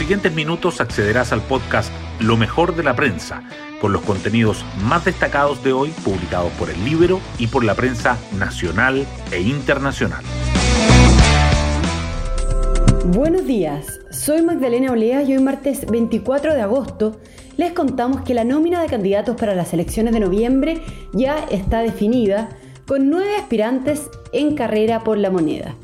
siguientes minutos accederás al podcast Lo mejor de la prensa, con los contenidos más destacados de hoy publicados por el Libro y por la prensa nacional e internacional. Buenos días, soy Magdalena Olea y hoy martes 24 de agosto les contamos que la nómina de candidatos para las elecciones de noviembre ya está definida con nueve aspirantes en carrera por la moneda.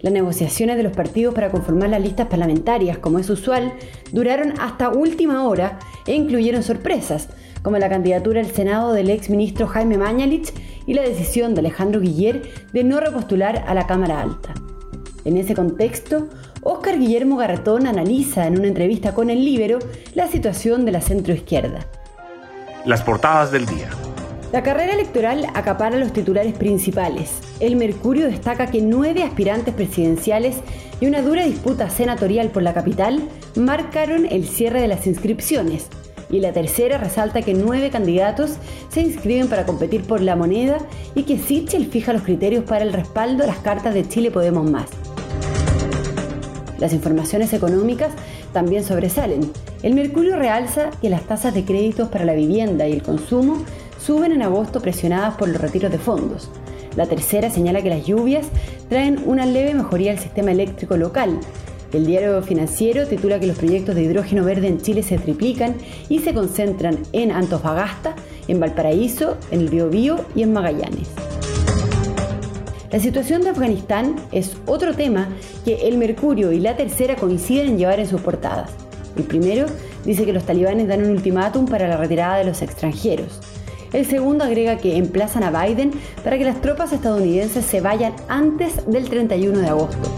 Las negociaciones de los partidos para conformar las listas parlamentarias, como es usual, duraron hasta última hora e incluyeron sorpresas, como la candidatura al Senado del ex ministro Jaime Mañalich y la decisión de Alejandro Guiller de no repostular a la Cámara Alta. En ese contexto, Óscar Guillermo Garretón analiza en una entrevista con el Libero la situación de la centroizquierda. Las portadas del día. La carrera electoral acapara los titulares principales. El Mercurio destaca que nueve aspirantes presidenciales y una dura disputa senatorial por la capital marcaron el cierre de las inscripciones. Y la tercera resalta que nueve candidatos se inscriben para competir por la moneda y que Sichel fija los criterios para el respaldo a las cartas de Chile Podemos Más. Las informaciones económicas también sobresalen. El Mercurio realza que las tasas de créditos para la vivienda y el consumo suben en agosto presionadas por los retiros de fondos. La tercera señala que las lluvias traen una leve mejoría al sistema eléctrico local. El diario financiero titula que los proyectos de hidrógeno verde en Chile se triplican y se concentran en Antofagasta, en Valparaíso, en el Biobío y en Magallanes. La situación de Afganistán es otro tema que el Mercurio y la tercera coinciden en llevar en sus portadas. El primero dice que los talibanes dan un ultimátum para la retirada de los extranjeros. El segundo agrega que emplazan a Biden para que las tropas estadounidenses se vayan antes del 31 de agosto.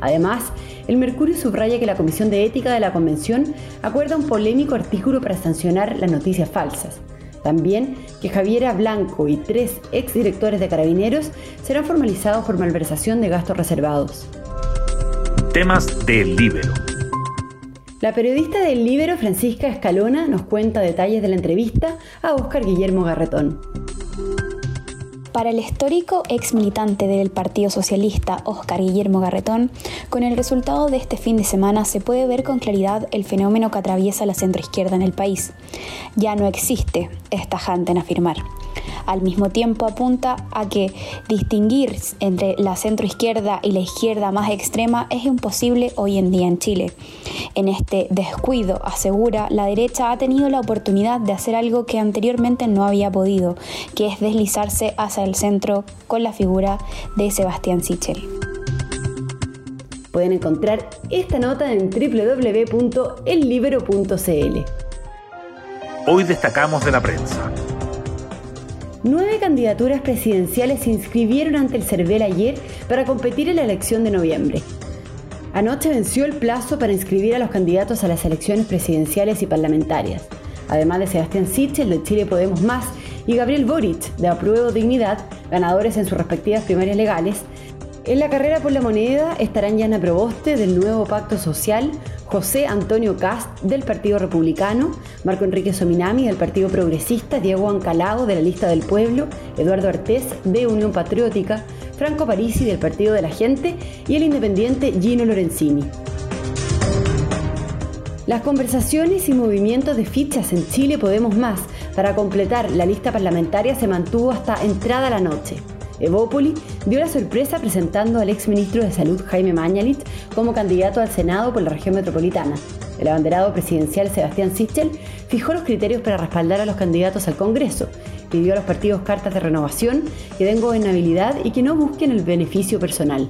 Además, el Mercurio subraya que la Comisión de Ética de la Convención acuerda un polémico artículo para sancionar las noticias falsas. También que Javiera Blanco y tres exdirectores de carabineros serán formalizados por malversación de gastos reservados. Temas del Libero. La periodista del Libero, Francisca Escalona, nos cuenta detalles de la entrevista a Óscar Guillermo Garretón. Para el histórico ex militante del Partido Socialista, Óscar Guillermo Garretón, con el resultado de este fin de semana se puede ver con claridad el fenómeno que atraviesa la centroizquierda en el país. Ya no existe, es tajante en afirmar. Al mismo tiempo apunta a que distinguir entre la centroizquierda y la izquierda más extrema es imposible hoy en día en Chile. En este descuido, asegura, la derecha ha tenido la oportunidad de hacer algo que anteriormente no había podido, que es deslizarse hacia el centro con la figura de Sebastián Sichel. Pueden encontrar esta nota en www.ellibero.cl. Hoy destacamos de la prensa. Nueve candidaturas presidenciales se inscribieron ante el CERVEL ayer para competir en la elección de noviembre. Anoche venció el plazo para inscribir a los candidatos a las elecciones presidenciales y parlamentarias, además de Sebastián Sichel de Chile Podemos Más y Gabriel Boric de Apruebo Dignidad, ganadores en sus respectivas primarias legales. En la carrera por la moneda estarán Yana Proboste del Nuevo Pacto Social, José Antonio Cast del Partido Republicano, Marco Enrique Sominami del Partido Progresista, Diego Ancalao de la Lista del Pueblo, Eduardo Artés de Unión Patriótica, Franco Parisi del Partido de la Gente y el independiente Gino Lorenzini. Las conversaciones y movimientos de fichas en Chile Podemos Más para completar la lista parlamentaria se mantuvo hasta entrada la noche. Evópoli dio la sorpresa presentando al exministro de Salud Jaime Mañalich como candidato al Senado por la región metropolitana. El abanderado presidencial Sebastián Sichel fijó los criterios para respaldar a los candidatos al Congreso, pidió a los partidos cartas de renovación que den gobernabilidad y que no busquen el beneficio personal.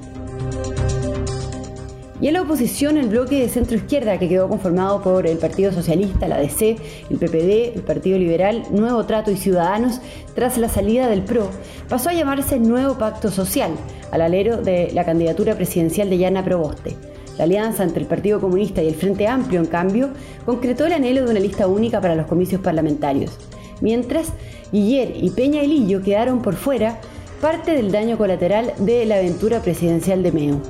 Y en la oposición, el bloque de centro izquierda, que quedó conformado por el Partido Socialista, la DC, el PPD, el Partido Liberal, Nuevo Trato y Ciudadanos, tras la salida del PRO, pasó a llamarse Nuevo Pacto Social, al alero de la candidatura presidencial de Yana Proboste. La alianza entre el Partido Comunista y el Frente Amplio, en cambio, concretó el anhelo de una lista única para los comicios parlamentarios. Mientras, Guiller y Peña y Lillo quedaron por fuera parte del daño colateral de la aventura presidencial de Meo.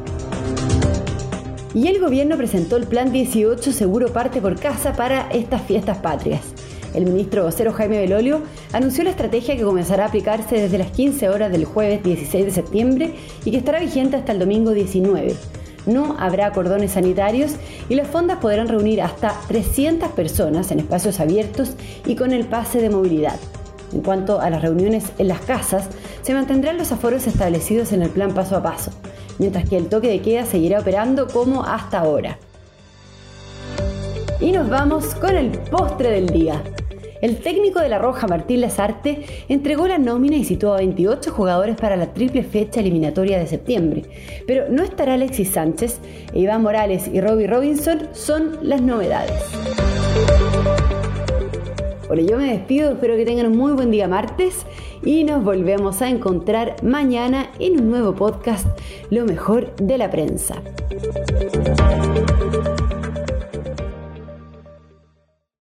Y el gobierno presentó el Plan 18 Seguro Parte por Casa para estas fiestas patrias. El ministro vocero Jaime Belolio anunció la estrategia que comenzará a aplicarse desde las 15 horas del jueves 16 de septiembre y que estará vigente hasta el domingo 19. no habrá cordones sanitarios y las fondas podrán reunir hasta 300 personas en espacios abiertos y con el pase de movilidad. En cuanto a las reuniones en las casas, se mantendrán los aforos establecidos en el plan paso a paso, mientras que el toque de queda seguirá operando como hasta ahora. Y nos vamos con el postre del día. El técnico de la Roja, Martín Lazarte, entregó la nómina y situó a 28 jugadores para la triple fecha eliminatoria de septiembre. Pero no estará Alexis Sánchez, Iván Morales y Robbie Robinson son las novedades. Bueno, yo me despido, espero que tengan un muy buen día martes y nos volvemos a encontrar mañana en un nuevo podcast, Lo mejor de la prensa.